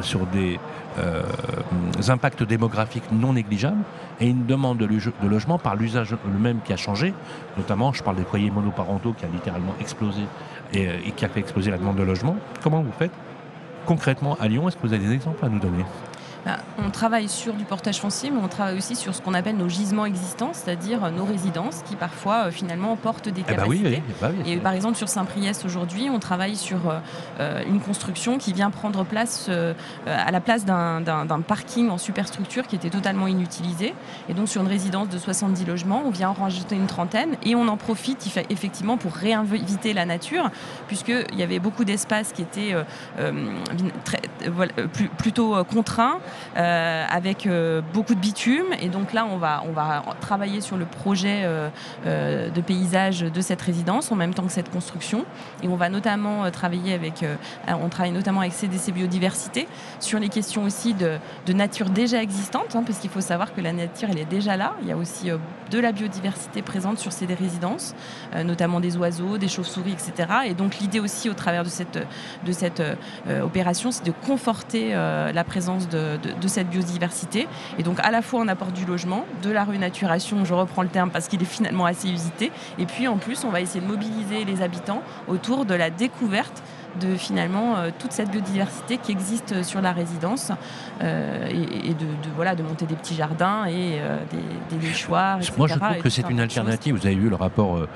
sur des impacts démographiques non négligeables et une demande de, logement par l'usage même qui a changé. Notamment, je parle des foyers monoparentaux qui a littéralement explosé et, et qui a fait exploser la demande de logement. Comment vous faites concrètement à Lyon? Est-ce que vous avez des exemples à nous donner? Bah, on travaille sur du portage foncier, mais on travaille aussi sur ce qu'on appelle nos gisements existants, c'est-à-dire euh, nos résidences qui parfois euh, finalement portent des capacités. Eh bah oui, et par exemple sur Saint-Priest aujourd'hui, on travaille sur euh, une construction qui vient prendre place à la place d'un parking en superstructure qui était totalement inutilisé. Et donc sur une résidence de 70 logements, on vient en rajouter une trentaine et on en profite effectivement pour réinviter la nature, puisqu'il y avait beaucoup d'espaces qui étaient plutôt contraints euh, avec euh, beaucoup de bitume. Et donc là, on va, on va travailler sur le projet euh, de paysage de cette résidence en même temps que cette construction. Et on va notamment travailler avec, on travaille notamment avec CDC Biodiversité sur les questions aussi de, nature déjà existante, hein, parce qu'il faut savoir que la nature, elle est déjà là. Il y a aussi de la biodiversité présente sur ces résidences, notamment des oiseaux, des chauves-souris, etc. Et donc l'idée aussi au travers de cette, de cette opération, c'est de conforter la présence de, de, cette biodiversité. Et donc à la fois on apporte du logement, de la renaturation, je reprends le terme parce qu'il est finalement assez usité, et puis en plus on va essayer de mobiliser les habitants autour de la découverte de finalement euh, toute cette biodiversité qui existe sur la résidence euh, et, de, voilà, de monter des petits jardins et euh, des, des nichoirs. Moi je trouve que c'est une alternative. Vous avez vu le rapport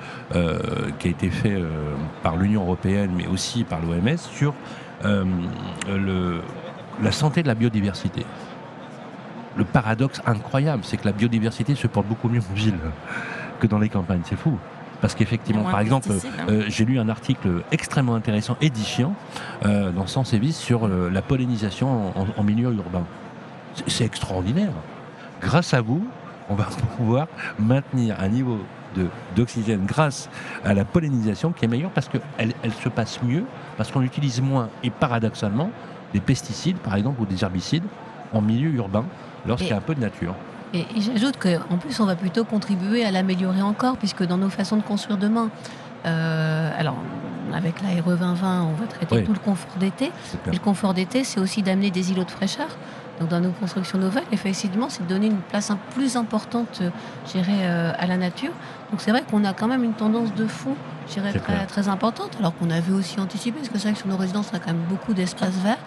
qui a été fait par l'Union européenne mais aussi par l'OMS sur le, la santé de la biodiversité. Le paradoxe incroyable, c'est que la biodiversité se porte beaucoup mieux en ville que dans les campagnes. C'est fou. Parce qu'effectivement, par exemple, hein. euh, j'ai lu un article extrêmement intéressant, édifiant, euh, dans Sens et Vie sur euh, la pollinisation en, milieu urbain. C'est extraordinaire. Grâce à vous, on va pouvoir maintenir un niveau d'oxygène grâce à la pollinisation qui est meilleur parce qu'elle elle se passe mieux, parce qu'on utilise moins et paradoxalement, des pesticides, par exemple, ou des herbicides en milieu urbain, lorsqu'il y a un peu de nature. Et, j'ajoute qu'en plus, on va plutôt contribuer à l'améliorer encore, puisque dans nos façons de construire demain, euh, alors, avec la RE 2020, on va traiter tout le confort d'été. le confort d'été, c'est aussi d'amener des îlots de fraîcheur. Donc, dans nos constructions nouvelles, effectivement, c'est de donner une place plus importante, euh, à la nature. Donc, c'est vrai qu'on a quand même une tendance de fond je dirais, très, très, importante, alors qu'on avait aussi anticipé, parce que c'est vrai que sur nos résidences, on a quand même beaucoup d'espaces verts,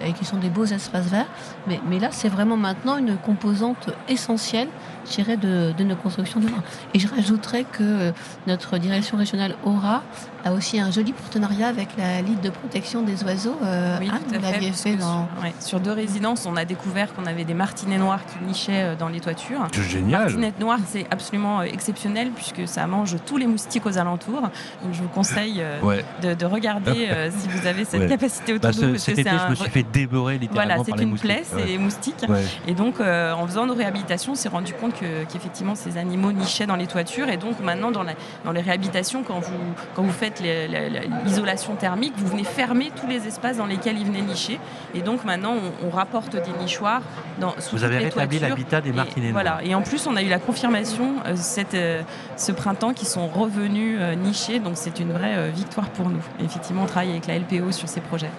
et qui sont des beaux espaces verts. Mais, mais là, c'est vraiment maintenant une composante essentielle, je dirais, de, de nos constructions demain. Et je rajouterais que notre direction régionale aura a aussi un joli partenariat avec la Ligue de protection des oiseaux. Euh, oui, tout à fait. fait dans... sur deux résidences, on a découvert qu'on avait des martinets noirs qui nichaient euh, dans les toitures. C'est génial. Martinette noire, c'est absolument euh, exceptionnel puisque ça mange tous les moustiques aux alentours. Donc je vous conseille euh, de, regarder si vous avez cette capacité autour bah, de vous. Cet été, un... je me suis fait dévorer littéralement voilà, c'est une plaie, c'est les moustiques. Et donc, en faisant nos réhabilitations, on s'est rendu compte qu'effectivement, ces animaux nichaient dans les toitures. Et donc, maintenant, dans, la, dans les réhabilitations, quand vous, quand vous faites l'isolation thermique, vous venez fermer tous les espaces dans lesquels ils venaient nicher. Et donc maintenant, on, rapporte des nichoirs dans, sous Vous avez rétabli l'habitat des martinets. Voilà. Et en plus, on a eu la confirmation euh, cette, euh, ce printemps qu'ils sont revenus euh, nicher. Donc c'est une vraie victoire pour nous. effectivement, on travaille avec la LPO sur ces projets.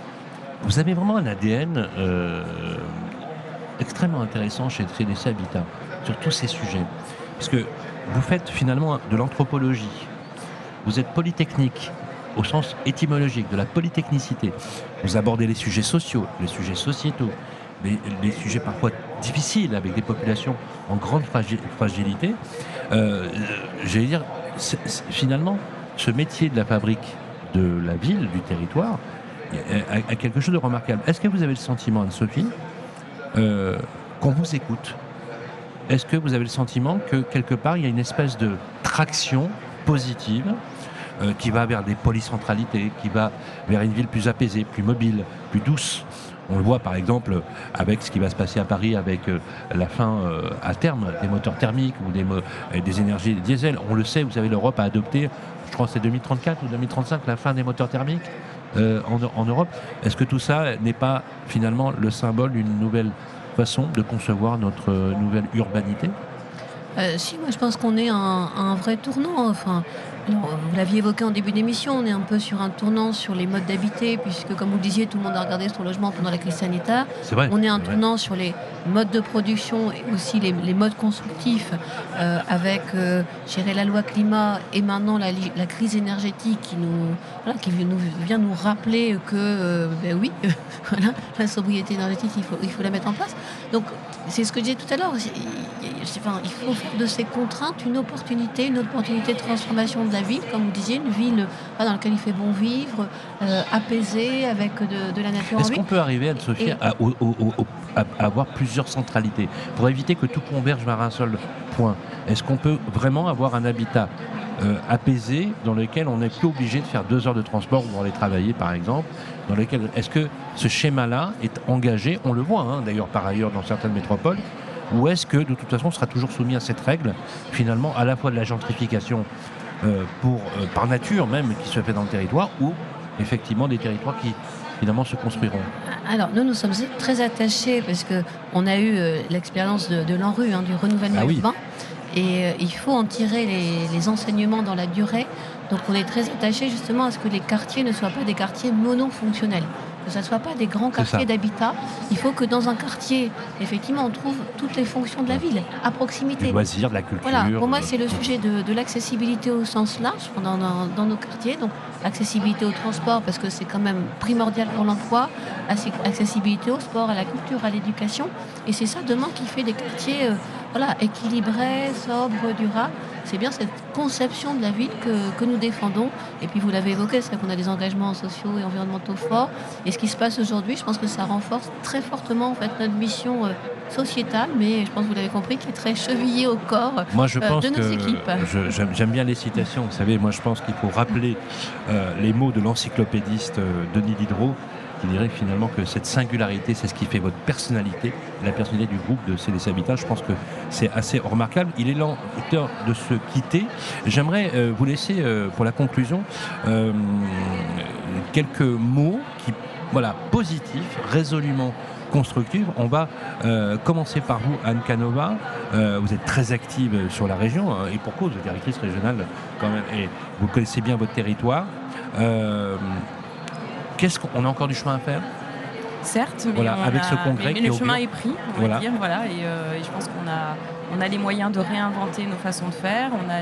Vous avez vraiment un ADN extrêmement intéressant chez CDC Habitat sur tous ces sujets. Parce que vous faites finalement de l'anthropologie, vous êtes polytechnique au sens étymologique de la polytechnicité. Vous abordez les sujets sociaux, les sujets sociétaux, les, sujets parfois difficiles avec des populations en grande fragilité. Euh, J'allais dire, finalement, ce métier de la fabrique de la ville, du territoire, a, quelque chose de remarquable. Est-ce que vous avez le sentiment, Anne-Sophie, euh, qu'on vous écoute? Est-ce que vous avez le sentiment que quelque part, il y a une espèce de traction positive euh, qui va vers des polycentralités, qui va vers une ville plus apaisée, plus mobile, plus douce. On le voit par exemple avec ce qui va se passer à Paris avec euh, la fin euh, à terme des moteurs thermiques ou des, énergies diesel. On le sait, vous savez, l'Europe a adopté, je crois c'est 2034 ou 2035, la fin des moteurs thermiques en, Europe. Est-ce que tout ça n'est pas finalement le symbole d'une nouvelle façon de concevoir notre nouvelle urbanité? Si, moi je pense qu'on est un, un vrai tournant. Enfin, vous l'aviez évoqué en début d'émission, on est un peu sur un tournant sur les modes d'habiter, puisque comme vous le disiez, tout le monde a regardé son logement pendant la crise sanitaire. Vrai, on est un tournant sur les modes de production et aussi les, modes constructifs, euh, avec euh, la loi climat et maintenant la, crise énergétique qui nous, qui nous, vient nous rappeler que, euh, ben oui, la sobriété énergétique, il faut, il faut la mettre en place. Donc c'est ce que je disais tout à l'heure. il faut faire de ces contraintes une opportunité, une opportunité de transformation de la ville, comme vous disiez, une ville dans laquelle il fait bon vivre, euh, apaisée, avec de, la nature. Est-ce qu'on peut arriver, Anne-Sophie, à, avoir plusieurs centralités pour éviter que tout converge vers un seul point? Est-ce qu'on peut vraiment avoir un habitat euh, apaisé dans lequel on n'est plus obligé de faire deux heures de transport pour aller travailler, par exemple dans lequel est-ce que ce schéma-là est engagé? On le voit hein, d'ailleurs par ailleurs dans certaines métropoles. Ou est-ce que de toute façon on sera toujours soumis à cette règle, finalement, à la fois de la gentrification euh, pour, euh, par nature même qui se fait dans le territoire, ou effectivement des territoires qui finalement se construiront Alors nous, nous sommes très attachés parce qu'on a eu euh, l'expérience de, de l'ANRU, hein, du renouvellement ah urbain. Et il faut en tirer les, les, enseignements dans la durée. Donc on est très attaché justement à ce que les quartiers ne soient pas des quartiers monofonctionnels que ce ne soit pas des grands quartiers d'habitat. Il faut que dans un quartier, effectivement, on trouve toutes les fonctions de la ville, à proximité. De la culture. Voilà, pour moi, c'est le sujet de, l'accessibilité au sens large dans, dans, nos quartiers. Donc, accessibilité au transport, parce que c'est quand même primordial pour l'emploi, accessibilité au sport, à la culture, à l'éducation. Et c'est ça, demain, qui fait des quartiers euh, voilà, équilibrés, sobres, durables c'est bien cette conception de la ville que, nous défendons. Et puis vous l'avez évoqué, c'est qu'on a des engagements sociaux et environnementaux forts. Et ce qui se passe aujourd'hui, je pense que ça renforce très fortement en fait notre mission euh, sociétale, mais je pense que vous l'avez compris, qui est très chevillée au corps moi, je euh, pense de nos équipes. J'aime bien les citations. Vous savez, moi je pense qu'il faut rappeler euh, les mots de l'encyclopédiste Denis Diderot qui dirait finalement que cette singularité, c'est ce qui fait votre personnalité, la personnalité du groupe de CDC Habitat. Je pense que c'est assez remarquable. Il est l'heure de se quitter. J'aimerais euh, vous laisser euh, pour la conclusion euh, quelques mots qui, voilà, positifs, résolument constructifs. On va commencer par vous, Anne Canova. vous êtes très active sur la région hein, et pour cause, directrice régionale quand même, et vous connaissez bien votre territoire. Qu'est-ce qu'on a encore du chemin à faire? Certes, mais, avec ce congrès le chemin est pris, on va dire, voilà, euh, et, je pense qu'on a, on a les moyens de réinventer nos façons de faire, on a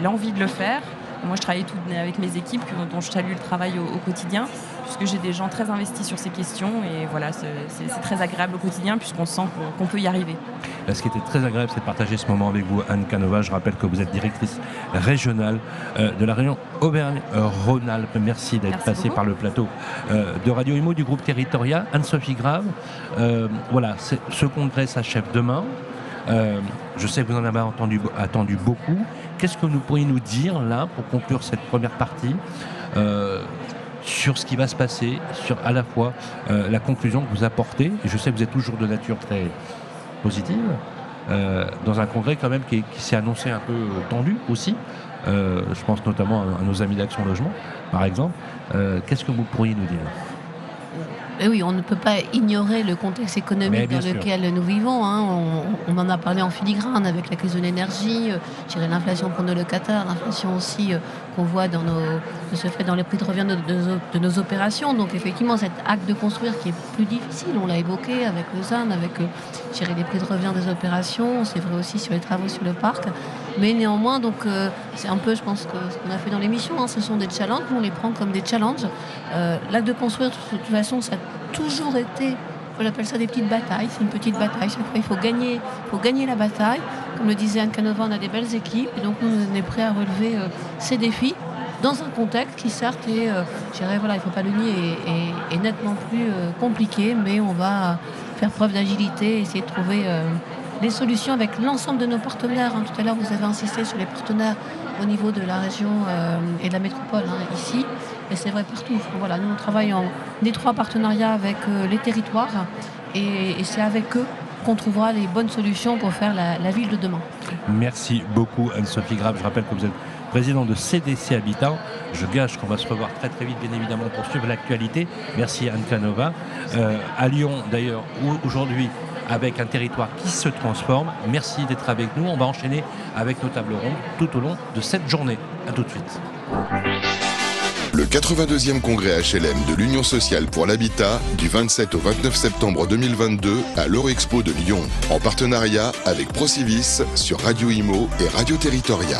l'envie de le faire. Moi, je travaille tout, avec mes équipes, dont je salue le travail au quotidien puisque j'ai des gens très investis sur ces questions et voilà, c'est très agréable au quotidien puisqu'on sent qu'on peut y arriver. Ce qui était très agréable, c'est de partager ce moment avec vous, Anne Canova. Je rappelle que vous êtes directrice régionale euh, de la région Auvergne-Rhône-Alpes. Merci d'être passée par le plateau euh, de Radio Imo du groupe territorial. Anne-Sophie Grave, euh, voilà, ce congrès s'achève demain. je sais que vous en avez entendu, attendu beaucoup. Qu'est-ce que vous pourriez nous dire là pour conclure cette première partie sur ce qui va se passer, sur à la fois euh, la conclusion que vous apportez, et je sais que vous êtes toujours de nature très positive, euh, dans un congrès quand même qui, s'est annoncé un peu tendu aussi. Euh, je pense notamment à, nos amis d'Action Logement, par exemple. Qu'est-ce que vous pourriez nous dire? Oui, on ne peut pas ignorer le contexte économique dans lequel nous vivons. Hein. On, en a parlé en filigrane avec la crise de l'énergie, euh, l'inflation pour nos locataires, l'inflation aussi euh, qu'on voit dans nos, se fait dans les prix de revient de, nos opérations. Donc effectivement, cet acte de construire qui est plus difficile, on l'a évoqué avec Lausanne, avec euh, les prix de revient des opérations, c'est vrai aussi sur les travaux sur le parc. Mais néanmoins, donc euh, c'est un peu, je pense, que ce qu'on a fait dans l'émission, hein, ce sont des challenges, on les prend comme des challenges. Euh, l'acte de construire, de toute façon, ça a toujours été, on appelle ça des petites batailles, c'est une petite bataille. Chaque fois, il faut gagner, faut gagner la bataille. Comme le disait Anne Canova, on a des belles équipes, et donc nous, on est prêts à relever euh, ces défis dans un contexte qui certes est, je dirais, voilà, il ne faut pas le nier, est, nettement plus compliqué, mais on va faire preuve d'agilité, essayer de trouver des solutions avec l'ensemble de nos partenaires. Hein. Tout à l'heure, vous avez insisté sur les partenaires au niveau de la région euh, et de la métropole hein, ici. Et c'est vrai partout. Voilà, nous, on travaille en étroit partenariat avec euh, les territoires et, c'est avec eux qu'on trouvera les bonnes solutions pour faire la, la ville de demain. Merci beaucoup Anne-Sophie Grave. Je rappelle que vous êtes président de CDC Habitant. Je gage qu'on va se revoir très très vite, bien évidemment, pour suivre l'actualité. Merci Anne Canova. Euh, à Lyon, d'ailleurs, aujourd'hui, avec un territoire qui se transforme. Merci d'être avec nous. On va enchaîner avec nos tables rondes tout au long de cette journée. A tout de suite. Le 82e congrès HLM de l'Union sociale pour l'habitat du 27 au 29 septembre 2022 à l'Eurexpo de Lyon en partenariat avec Procivis sur Radio Imo et Radio Territoria.